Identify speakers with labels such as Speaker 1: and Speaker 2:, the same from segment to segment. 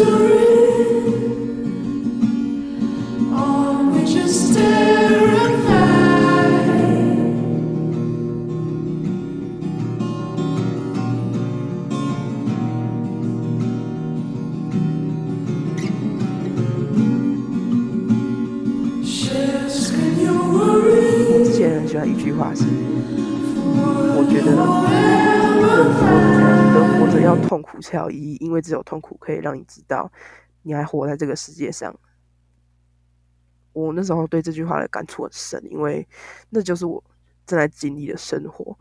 Speaker 1: 我苦才有意义，因为只有痛苦可以让你知道你还活在这个世界上。我那时候对这句话的感触很深，因为那就是我正在经历的生活。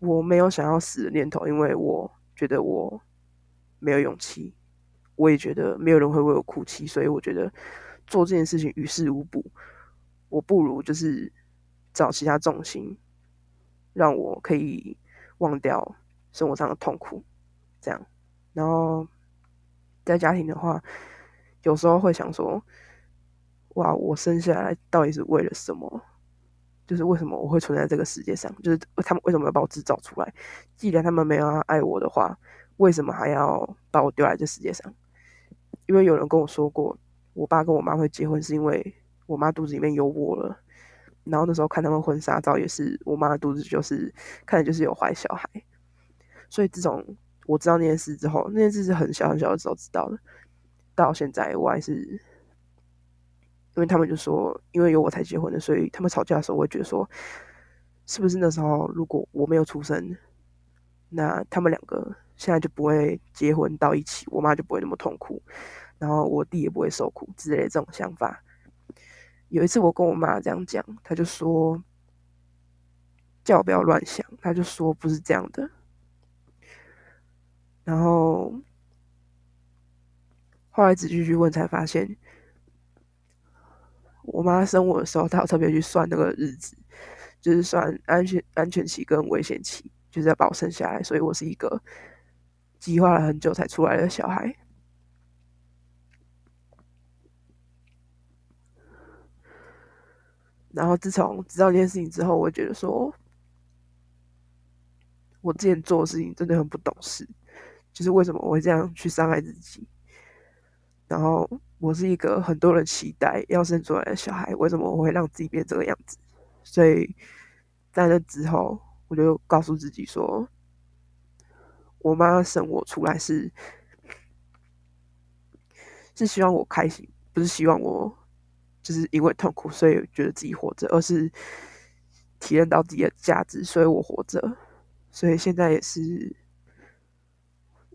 Speaker 1: 我没有想要死的念头，因为我觉得我没有勇气，我也觉得没有人会为我哭泣，所以我觉得做这件事情于事无补。我不如就是找其他重心，让我可以忘掉生活上的痛苦，这样。然后在家庭的话，有时候会想说。哇！我生下来到底是为了什么？就是为什么我会存在这个世界上？就是他们为什么要把我制造出来？既然他们没有爱我的话，为什么还要把我丢在这世界上？因为有人跟我说过，我爸跟我妈会结婚是因为我妈肚子里面有我了。然后那时候看他们婚纱照，也是我妈的肚子就是看着就是有怀小孩。所以自从我知道那件事之后，那件事是很小很小的时候知道的，到现在我还是。因为他们就说，因为有我才结婚的，所以他们吵架的时候，我会觉得说，是不是那时候如果我没有出生，那他们两个现在就不会结婚到一起，我妈就不会那么痛苦，然后我弟也不会受苦之类的这种想法。有一次我跟我妈这样讲，她就说叫我不要乱想，她就说不是这样的。然后后来仔细去问才发现。我妈生我的时候，她有特别去算那个日子，就是算安全安全期跟危险期，就是要把我生下来。所以我是一个计划了很久才出来的小孩。然后自从知道这件事情之后，我觉得说，我之前做的事情真的很不懂事，就是为什么我会这样去伤害自己，然后。我是一个很多人期待要生出来的小孩，为什么我会让自己变这个样子？所以在那之后，我就告诉自己说，我妈生我出来是是希望我开心，不是希望我就是因为痛苦所以觉得自己活着，而是体验到自己的价值，所以我活着。所以现在也是，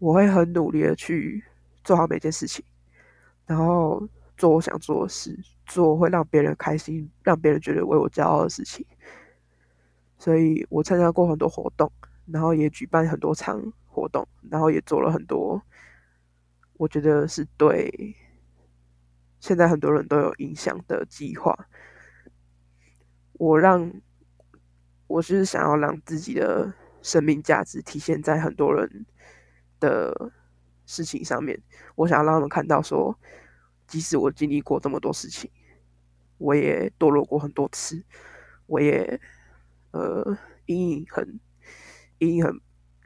Speaker 1: 我会很努力的去做好每件事情。然后做我想做的事，做会让别人开心、让别人觉得为我骄傲的事情。所以我参加过很多活动，然后也举办很多场活动，然后也做了很多，我觉得是对现在很多人都有影响的计划。我让我是想要让自己的生命价值体现在很多人的事情上面。我想要让他们看到说。即使我经历过这么多事情，我也堕落过很多次，我也呃阴影很阴影很，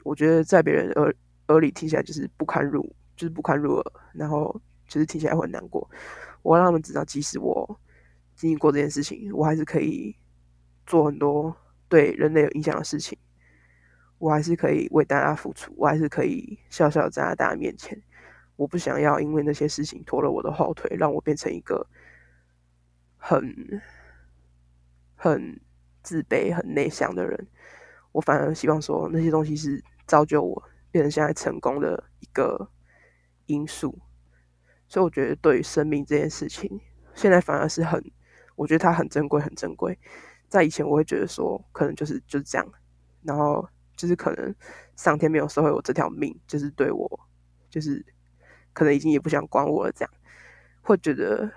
Speaker 1: 我觉得在别人耳耳里听起来就是不堪入，就是不堪入耳，然后就是听起来会很难过。我让他们知道，即使我经历过这件事情，我还是可以做很多对人类有影响的事情，我还是可以为大家付出，我还是可以笑笑站在大家面前。我不想要因为那些事情拖了我的后腿，让我变成一个很很自卑、很内向的人。我反而希望说，那些东西是造就我变成现在成功的一个因素。所以，我觉得对于生命这件事情，现在反而是很，我觉得它很珍贵、很珍贵。在以前，我会觉得说，可能就是就是这样，然后就是可能上天没有收回我这条命，就是对我，就是。可能已经也不想管我了，这样会觉得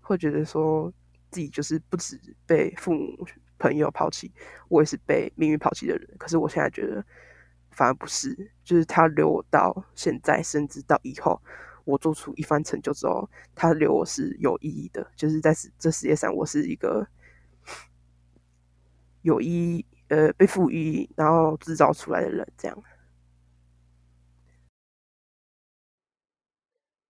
Speaker 1: 会觉得说自己就是不止被父母朋友抛弃，我也是被命运抛弃的人。可是我现在觉得反而不是，就是他留我到现在，甚至到以后我做出一番成就之后，他留我是有意义的。就是在这世界上，我是一个有意义呃被赋予然后制造出来的人，这样。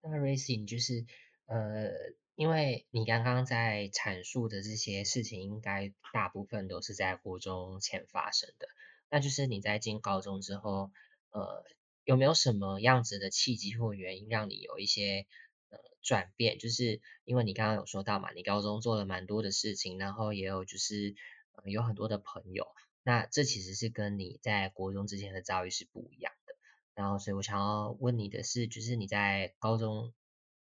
Speaker 2: 那 Racing 就是呃，因为你刚刚在阐述的这些事情，应该大部分都是在国中前发生的。那就是你在进高中之后，呃，有没有什么样子的契机或原因让你有一些呃转变？就是因为你刚刚有说到嘛，你高中做了蛮多的事情，然后也有就是有很多的朋友。那这其实是跟你在国中之前的遭遇是不一样的。然后，所以我想要问你的是，就是你在高中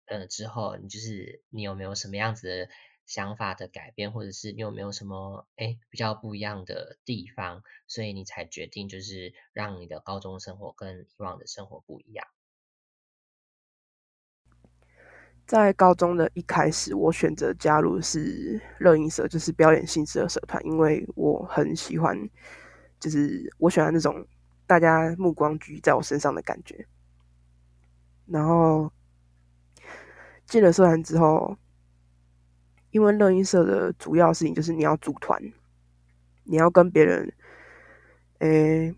Speaker 2: 呃之后，你就是你有没有什么样子的想法的改变，或者是你有没有什么哎比较不一样的地方，所以你才决定就是让你的高中生活跟以往的生活不一样。
Speaker 1: 在高中的一开始，我选择加入是乐音社，就是表演性质的社团，因为我很喜欢，就是我喜欢那种大家目光聚在我身上的感觉。然后进了社团之后，因为乐音社的主要事情就是你要组团，你要跟别人，诶。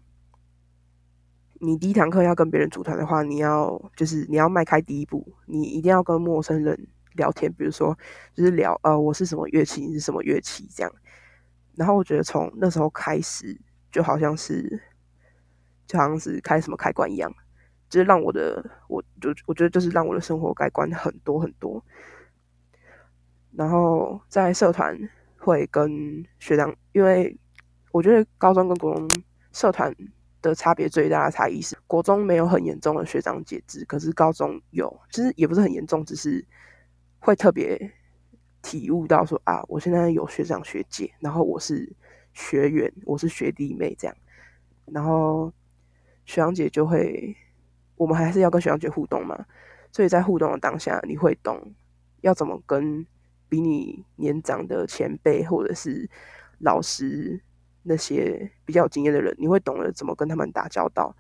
Speaker 1: 你第一堂课要跟别人组团的话，你要就是你要迈开第一步，你一定要跟陌生人聊天，比如说就是聊呃我是什么乐器，你是什么乐器这样。然后我觉得从那时候开始，就好像是就好像是开什么开关一样，就是让我的我就我觉得就是让我的生活改观很多很多。然后在社团会跟学长，因为我觉得高中跟国中社团。的差别最大的差异是，国中没有很严重的学长姐制，可是高中有，其实也不是很严重，只是会特别体悟到说啊，我现在有学长学姐，然后我是学员，我是学弟妹这样，然后学长姐就会，我们还是要跟学长姐互动嘛，所以在互动的当下，你会懂要怎么跟比你年长的前辈或者是老师。那些比较有经验的人，你会懂得怎么跟他们打交道，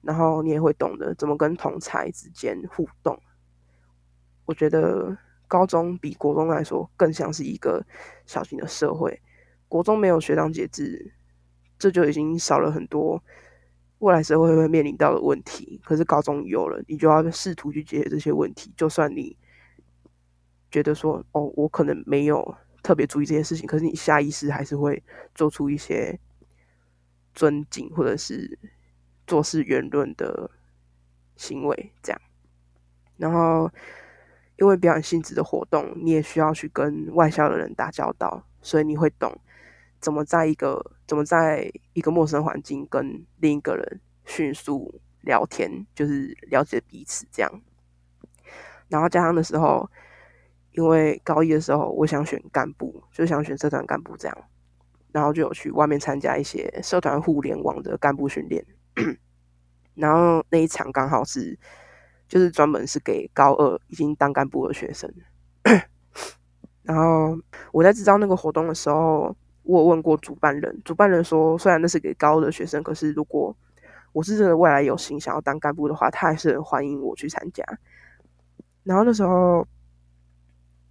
Speaker 1: 然后你也会懂得怎么跟同才之间互动。我觉得高中比国中来说更像是一个小型的社会。国中没有学长节制，这就已经少了很多未来社会会面临到的问题。可是高中有了，你就要试图去解决这些问题。就算你觉得说，哦，我可能没有。特别注意这件事情，可是你下意识还是会做出一些尊敬或者是做事圆润的行为，这样。然后，因为表演性质的活动，你也需要去跟外校的人打交道，所以你会懂怎么在一个怎么在一个陌生环境跟另一个人迅速聊天，就是了解彼此这样。然后加上的时候。因为高一的时候，我想选干部，就想选社团干部这样，然后就有去外面参加一些社团互联网的干部训练。然后那一场刚好是，就是专门是给高二已经当干部的学生。然后我在知道那个活动的时候，我有问过主办人，主办人说，虽然那是给高二的学生，可是如果我是真的未来有心想要当干部的话，他还是很欢迎我去参加。然后那时候。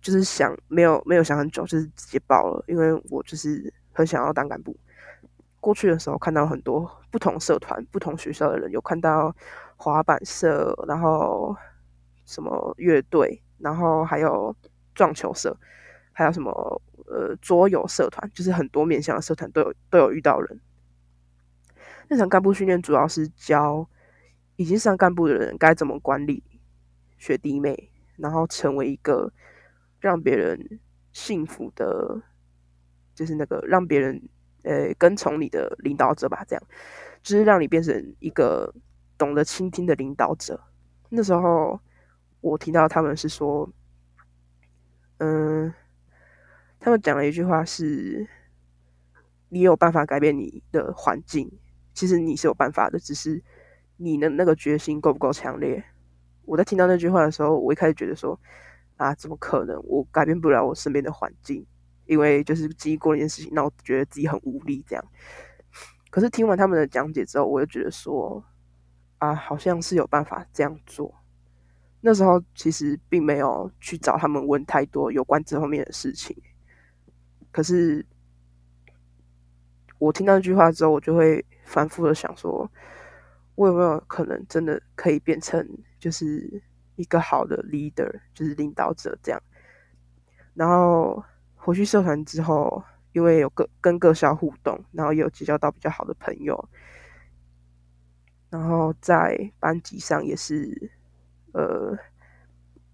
Speaker 1: 就是想没有没有想很久，就是直接报了，因为我就是很想要当干部。过去的时候看到很多不同社团、不同学校的人，有看到滑板社，然后什么乐队，然后还有撞球社，还有什么呃桌游社团，就是很多面向的社团都有都有遇到人。那场干部训练主要是教已经上干部的人该怎么管理学弟妹，然后成为一个。让别人幸福的，就是那个让别人呃跟从你的领导者吧，这样就是让你变成一个懂得倾听的领导者。那时候我听到他们是说，嗯，他们讲了一句话是：你有办法改变你的环境，其实你是有办法的，只是你的那个决心够不够强烈。我在听到那句话的时候，我一开始觉得说。啊，怎么可能？我改变不了我身边的环境，因为就是经历过那件事情，那我觉得自己很无力。这样，可是听完他们的讲解之后，我又觉得说，啊，好像是有办法这样做。那时候其实并没有去找他们问太多有关这方面的事情，可是我听到那句话之后，我就会反复的想说，我有没有可能真的可以变成就是。一个好的 leader，就是领导者这样。然后回去社团之后，因为有各跟各校互动，然后也有结交到比较好的朋友，然后在班级上也是，呃，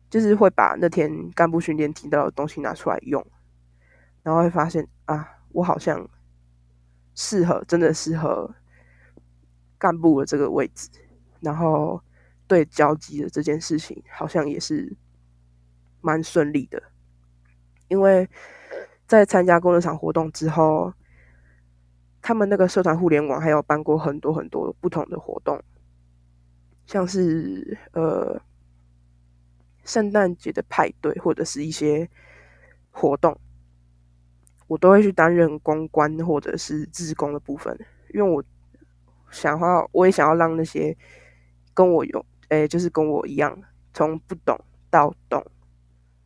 Speaker 1: 就是会把那天干部训练听到的东西拿出来用，然后会发现啊，我好像适合，真的适合干部的这个位置，然后对交际的这件事情，好像也是蛮顺利的。因为在参加工作场活动之后，他们那个社团互联网还有办过很多很多不同的活动，像是呃圣诞节的派对或者是一些活动，我都会去担任公关或者是志工的部分，因为我想要我也想要让那些跟我有诶就是跟我一样从不懂到懂。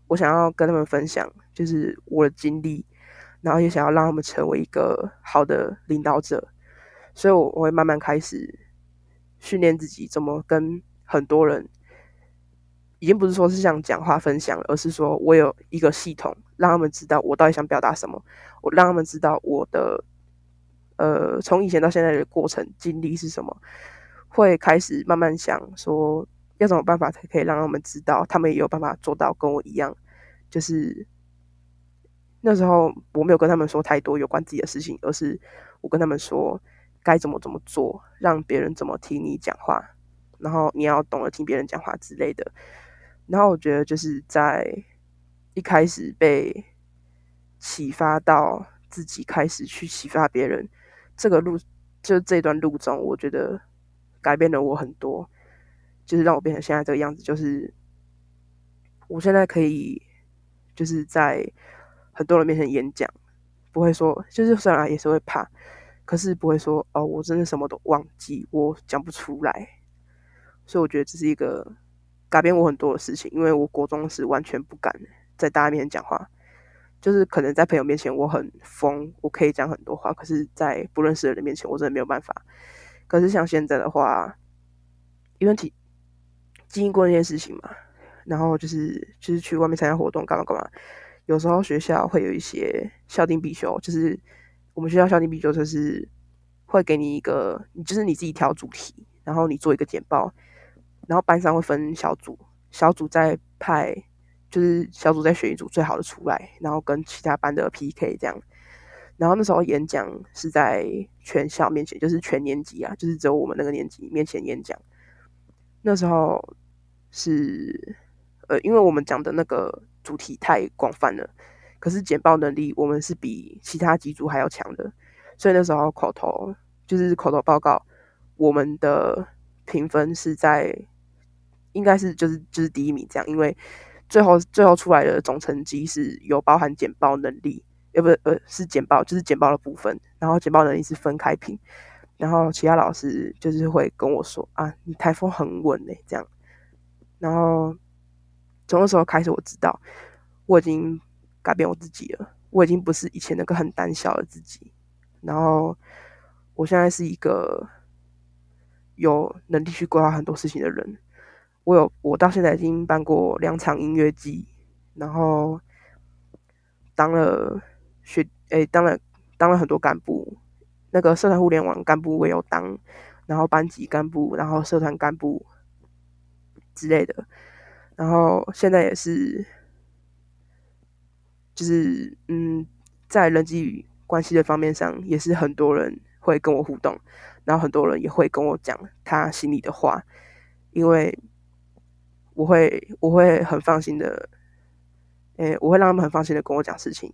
Speaker 1: 我想要跟他们分享，就是我的经历，然后也想要让他们成为一个好的领导者，所以我我会慢慢开始训练自己怎么跟很多人，已经不是说是像讲话分享，而是说我有一个系统，让他们知道我到底想表达什么，我让他们知道我的，呃，从以前到现在的过程经历是什么，会开始慢慢想说。要怎么办法才可以让他们知道，他们也有办法做到跟我一样？就是那时候我没有跟他们说太多有关自己的事情，而是我跟他们说该怎么怎么做，让别人怎么听你讲话，然后你要懂得听别人讲话之类的。然后我觉得就是在一开始被启发到自己开始去启发别人这个路，就这段路中，我觉得改变了我很多。就是让我变成现在这个样子，就是我现在可以就是在很多人面前演讲，不会说，就是虽然也是会怕，可是不会说哦，我真的什么都忘记，我讲不出来。所以我觉得这是一个改变我很多的事情，因为我国中是完全不敢在大家面前讲话，就是可能在朋友面前我很疯，我可以讲很多话，可是在不认识的人面前我真的没有办法。可是像现在的话，因为体。经历过那件事情嘛，然后就是就是去外面参加活动干嘛干嘛。有时候学校会有一些校定必修，就是我们学校校定必修就是会给你一个，你就是你自己挑主题，然后你做一个简报，然后班上会分小组，小组再派就是小组再选一组最好的出来，然后跟其他班的 PK 这样。然后那时候演讲是在全校面前，就是全年级啊，就是只有我们那个年级面前演讲。那时候。是，呃，因为我们讲的那个主题太广泛了，可是简报能力我们是比其他几组还要强的，所以那时候口头就是口头报告，我们的评分是在应该是就是就是第一名这样，因为最后最后出来的总成绩是有包含简报能力，呃不是呃是简报就是简报的部分，然后简报能力是分开评，然后其他老师就是会跟我说啊，你台风很稳嘞，这样。然后从那时候开始，我知道我已经改变我自己了。我已经不是以前那个很胆小的自己。然后我现在是一个有能力去规划很多事情的人。我有，我到现在已经办过两场音乐季，然后当了学，诶，当了当了很多干部。那个社团互联网干部我有当，然后班级干部，然后社团干部。之类的，然后现在也是，就是嗯，在人际关系的方面上，也是很多人会跟我互动，然后很多人也会跟我讲他心里的话，因为我会我会很放心的，诶，我会让他们很放心的跟我讲事情，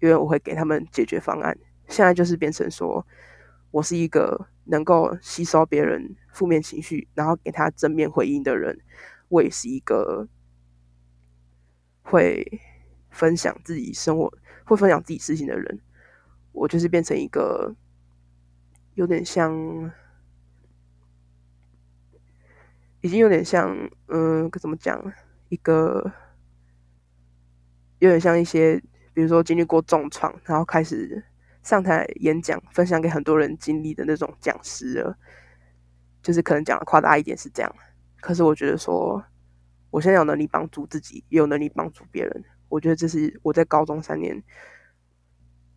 Speaker 1: 因为我会给他们解决方案。现在就是变成说，我是一个能够吸收别人。负面情绪，然后给他正面回应的人，我也是一个会分享自己生活、会分享自己事情的人。我就是变成一个有点像，已经有点像，嗯，怎么讲？一个有点像一些，比如说经历过重创，然后开始上台演讲，分享给很多人经历的那种讲师了。就是可能讲的夸大一点是这样，可是我觉得说，我现在有能力帮助自己，也有能力帮助别人。我觉得这是我在高中三年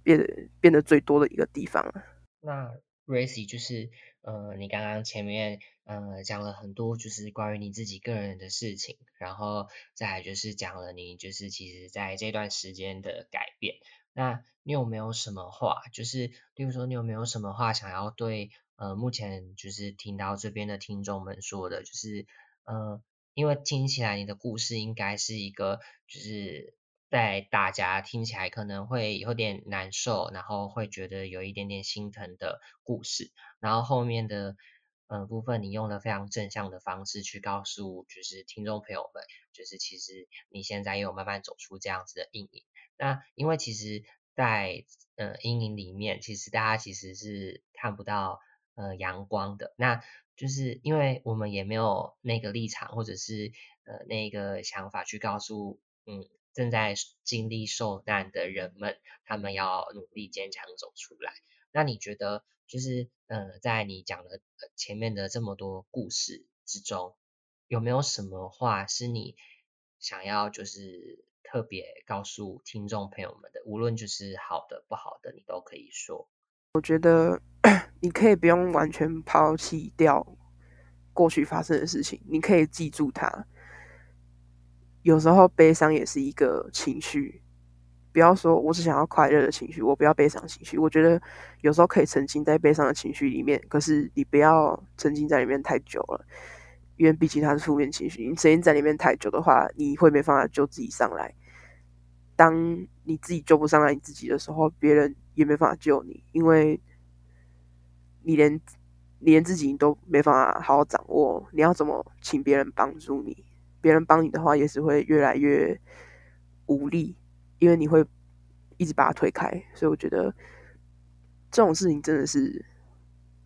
Speaker 1: 变变得最多的一个地方。
Speaker 2: 那 Racy 就是呃，你刚刚前面呃讲了很多，就是关于你自己个人的事情，然后再来就是讲了你就是其实在这段时间的改变。那你有没有什么话，就是例如说你有没有什么话想要对呃目前就是听到这边的听众们说的，就是呃，因为听起来你的故事应该是一个就是在大家听起来可能会有点难受，然后会觉得有一点点心疼的故事，然后后面的呃部分你用了非常正向的方式去告诉就是听众朋友们，就是其实你现在也有慢慢走出这样子的阴影。那因为其实，在呃阴影里面，其实大家其实是看不到呃阳光的。那就是因为我们也没有那个立场，或者是呃那个想法去告诉嗯正在经历受难的人们，他们要努力坚强走出来。那你觉得就是呃在你讲的前面的这么多故事之中，有没有什么话是你想要就是？特别告诉听众朋友们的，无论就是好的不好的，你都可以说。
Speaker 1: 我觉得你可以不用完全抛弃掉过去发生的事情，你可以记住它。有时候悲伤也是一个情绪，不要说我只想要快乐的情绪，我不要悲伤情绪。我觉得有时候可以沉浸在悲伤的情绪里面，可是你不要沉浸在里面太久了。因为毕竟它是负面情绪，你沉浸在里面太久的话，你会没办法救自己上来。当你自己救不上来你自己的时候，别人也没办法救你，因为你连你连自己你都没法好好掌握。你要怎么请别人帮助你？别人帮你的话，也是会越来越无力，因为你会一直把他推开。所以我觉得这种事情真的是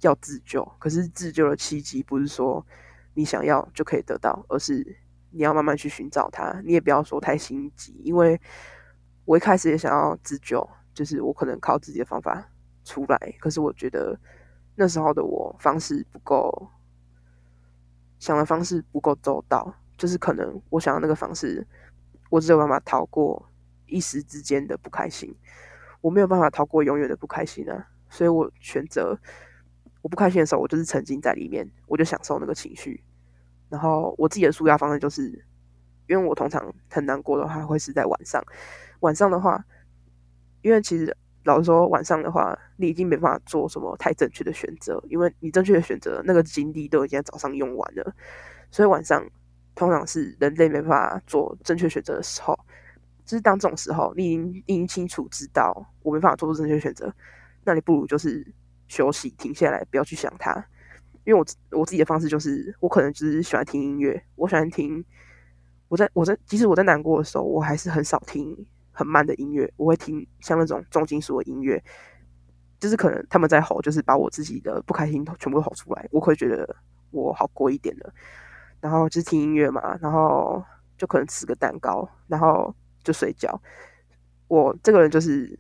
Speaker 1: 要自救。可是自救的契机不是说你想要就可以得到，而是你要慢慢去寻找它。你也不要说太心急，因为。我一开始也想要自救，就是我可能靠自己的方法出来。可是我觉得那时候的我方式不够，想的方式不够周到。就是可能我想要那个方式，我只有办法逃过一时之间的不开心，我没有办法逃过永远的不开心啊。所以我选择我不开心的时候，我就是沉浸在里面，我就享受那个情绪。然后我自己的舒压方式就是，因为我通常很难过的话，会是在晚上。晚上的话，因为其实老实说，晚上的话，你已经没办法做什么太正确的选择，因为你正确的选择那个精力都已经在早上用完了，所以晚上通常是人类没办法做正确选择的时候。就是当这种时候，你已经已经清楚知道我没办法做出正确选择，那你不如就是休息，停下来，不要去想它。因为我我自己的方式就是，我可能只是喜欢听音乐，我喜欢听。我在我在即使我在难过的时候，我还是很少听。很慢的音乐，我会听像那种重金属的音乐，就是可能他们在吼，就是把我自己的不开心全部吼出来，我会觉得我好过一点了。然后就是听音乐嘛，然后就可能吃个蛋糕，然后就睡觉。我这个人就是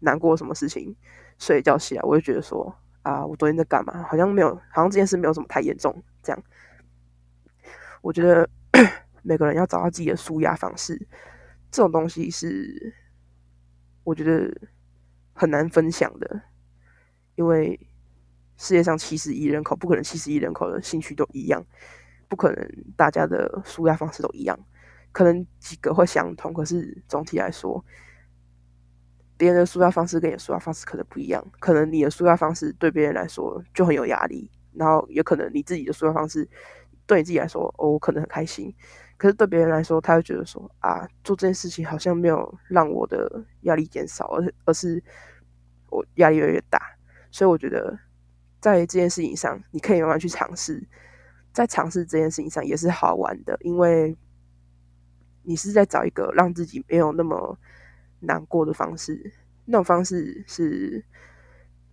Speaker 1: 难过什么事情，睡一觉起来，我就觉得说啊，我昨天在干嘛？好像没有，好像这件事没有什么太严重。这样，我觉得 每个人要找到自己的舒压方式。这种东西是我觉得很难分享的，因为世界上七十亿人口，不可能七十亿人口的兴趣都一样，不可能大家的舒压方式都一样，可能几个会相同，可是总体来说，别人的舒压方式跟你的舒压方式可能不一样，可能你的舒压方式对别人来说就很有压力，然后也可能你自己的舒压方式对你自己来说，哦，我可能很开心。可是对别人来说，他会觉得说啊，做这件事情好像没有让我的压力减少，而而是我压力越来越大。所以我觉得在这件事情上，你可以慢慢去尝试，在尝试这件事情上也是好玩的，因为你是在找一个让自己没有那么难过的方式。那种方式是，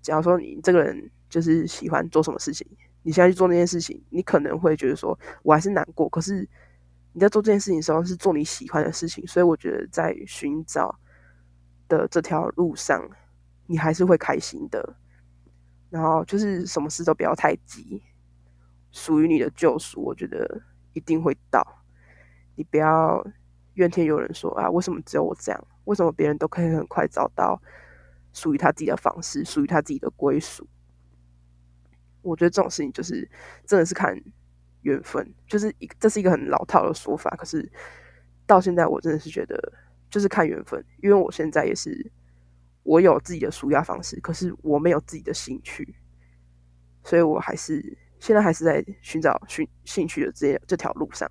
Speaker 1: 假如说你这个人就是喜欢做什么事情，你现在去做那件事情，你可能会觉得说我还是难过，可是。你在做这件事情的时候是做你喜欢的事情，所以我觉得在寻找的这条路上，你还是会开心的。然后就是什么事都不要太急，属于你的救赎，我觉得一定会到。你不要怨天尤人，说啊，为什么只有我这样？为什么别人都可以很快找到属于他自己的方式，属于他自己的归属？我觉得这种事情就是真的是看缘分，就是一这是一个很老套的说法。可是到现在，我真的是觉得就是看缘分，因为我现在也是我有自己的舒压方式，可是我没有自己的兴趣，所以我还是现在还是在寻找寻兴趣的这这条路上。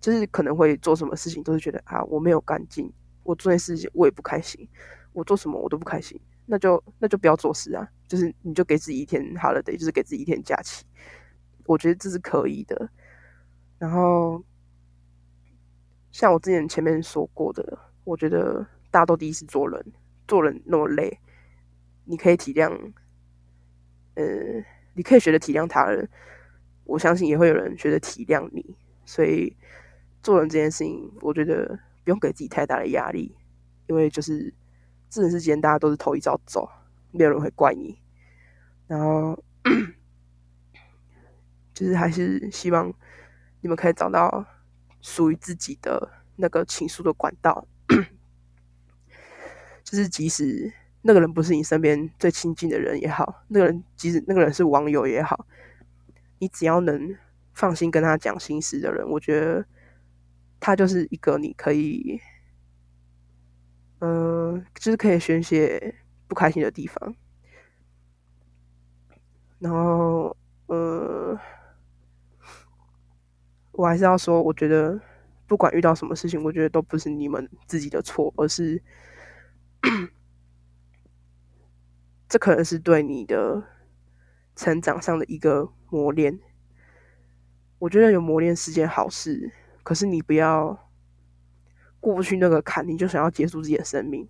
Speaker 1: 就是可能会做什么事情都是觉得啊，我没有干劲，我做件事情我也不开心，我做什么我都不开心，那就那就不要做事啊。就是你就给自己一天 holiday，就是给自己一天假期，我觉得这是可以的。然后像我之前前面说过的，我觉得大家都第一次做人，做人那么累，你可以体谅，呃，你可以学着体谅他人，我相信也会有人学着体谅你，所以。做人这件事情，我觉得不用给自己太大的压力，因为就是这人世间大家都是头一遭走，没有人会怪你。然后就是还是希望你们可以找到属于自己的那个倾诉的管道，就是即使那个人不是你身边最亲近的人也好，那个人即使那个人是网友也好，你只要能放心跟他讲心事的人，我觉得。它就是一个你可以，嗯，就是可以宣泄不开心的地方。然后，呃，我还是要说，我觉得不管遇到什么事情，我觉得都不是你们自己的错，而是这可能是对你的成长上的一个磨练。我觉得有磨练是件好事。可是你不要过不去那个坎，你就想要结束自己的生命。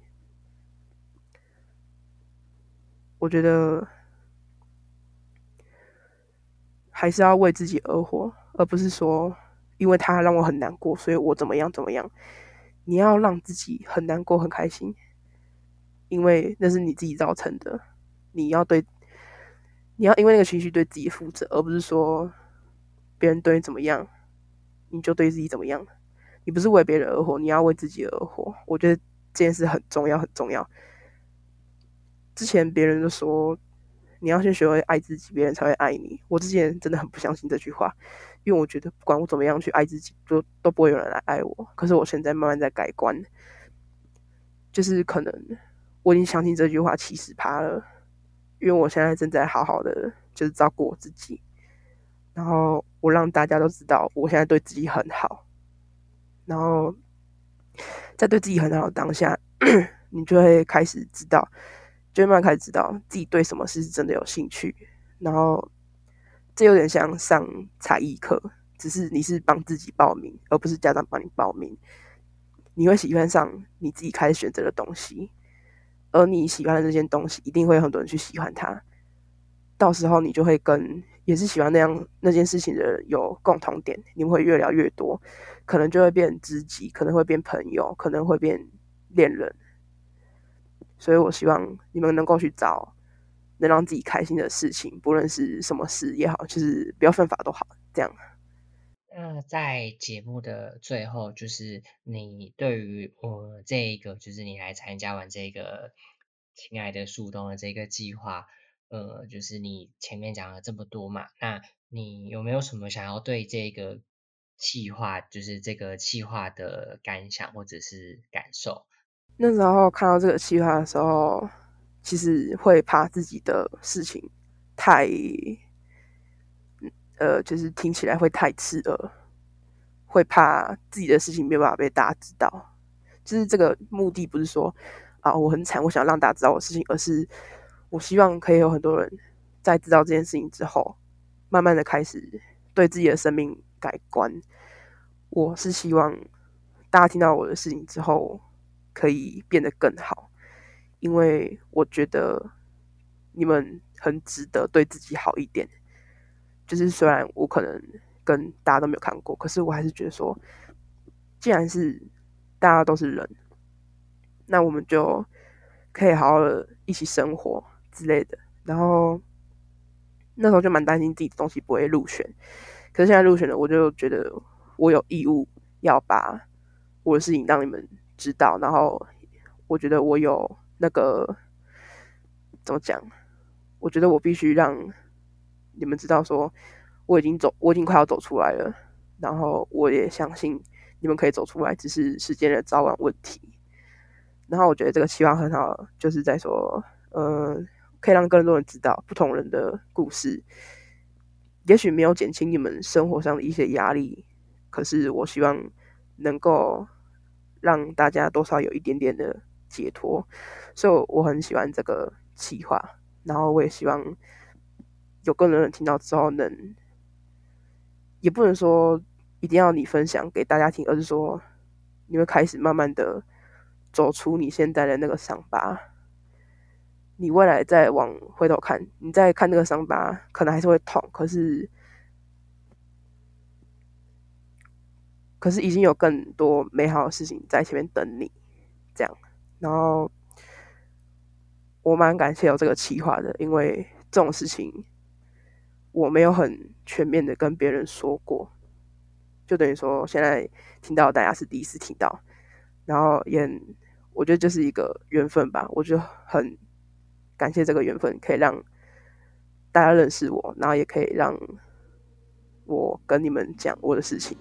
Speaker 1: 我觉得还是要为自己而活，而不是说因为他让我很难过，所以我怎么样怎么样。你要让自己很难过、很开心，因为那是你自己造成的。你要对，你要因为那个情绪对自己负责，而不是说别人对你怎么样。你就对自己怎么样？你不是为别人而活，你要为自己而活。我觉得这件事很重要，很重要。之前别人都说你要先学会爱自己，别人才会爱你。我之前真的很不相信这句话，因为我觉得不管我怎么样去爱自己，就都不会有人来爱我。可是我现在慢慢在改观，就是可能我已经相信这句话七十趴了，因为我现在正在好好的就是照顾我自己。然后我让大家都知道，我现在对自己很好。然后在对自己很好的当下，你就会开始知道，就慢慢开始知道自己对什么事是真的有兴趣。然后这有点像上才艺课，只是你是帮自己报名，而不是家长帮你报名。你会喜欢上你自己开始选择的东西，而你喜欢的这件东西，一定会有很多人去喜欢它。到时候你就会跟。也是喜欢那样那件事情的人有共同点，你们会越聊越多，可能就会变知己，可能会变朋友，可能会变恋人。所以我希望你们能够去找能让自己开心的事情，不论是什么事也好，就是不要犯法都好。这样。
Speaker 2: 那在节目的最后，就是你对于我这一个，就是你来参加完这个亲爱的树洞的这个计划。呃，就是你前面讲了这么多嘛，那你有没有什么想要对这个气划，就是这个气划的感想或者是感受？
Speaker 1: 那时候看到这个气划的时候，其实会怕自己的事情太，呃，就是听起来会太刺耳，会怕自己的事情没有办法被大家知道。就是这个目的不是说啊，我很惨，我想让大家知道我事情，而是。我希望可以有很多人在知道这件事情之后，慢慢的开始对自己的生命改观。我是希望大家听到我的事情之后，可以变得更好，因为我觉得你们很值得对自己好一点。就是虽然我可能跟大家都没有看过，可是我还是觉得说，既然是大家都是人，那我们就可以好好的一起生活。之类的，然后那时候就蛮担心自己的东西不会入选，可是现在入选了，我就觉得我有义务要把我的事情让你们知道，然后我觉得我有那个怎么讲？我觉得我必须让你们知道，说我已经走，我已经快要走出来了。然后我也相信你们可以走出来，只是时间的早晚问题。然后我觉得这个期望很好，就是在说，呃，可以让更多人知道不同人的故事。也许没有减轻你们生活上的一些压力，可是我希望能够让大家多少有一点点的解脱。所以我很喜欢这个企划，然后我也希望有更多人听到之后能。也不能说一定要你分享给大家听，而是说你会开始慢慢的走出你现在的那个伤疤。你未来再往回头看，你再看那个伤疤，可能还是会痛，可是可是已经有更多美好的事情在前面等你。这样，然后我蛮感谢有这个企划的，因为这种事情。我没有很全面的跟别人说过，就等于说现在听到大家是第一次听到，然后也我觉得这是一个缘分吧，我就很感谢这个缘分，可以让大家认识我，然后也可以让我跟你们讲我的事情。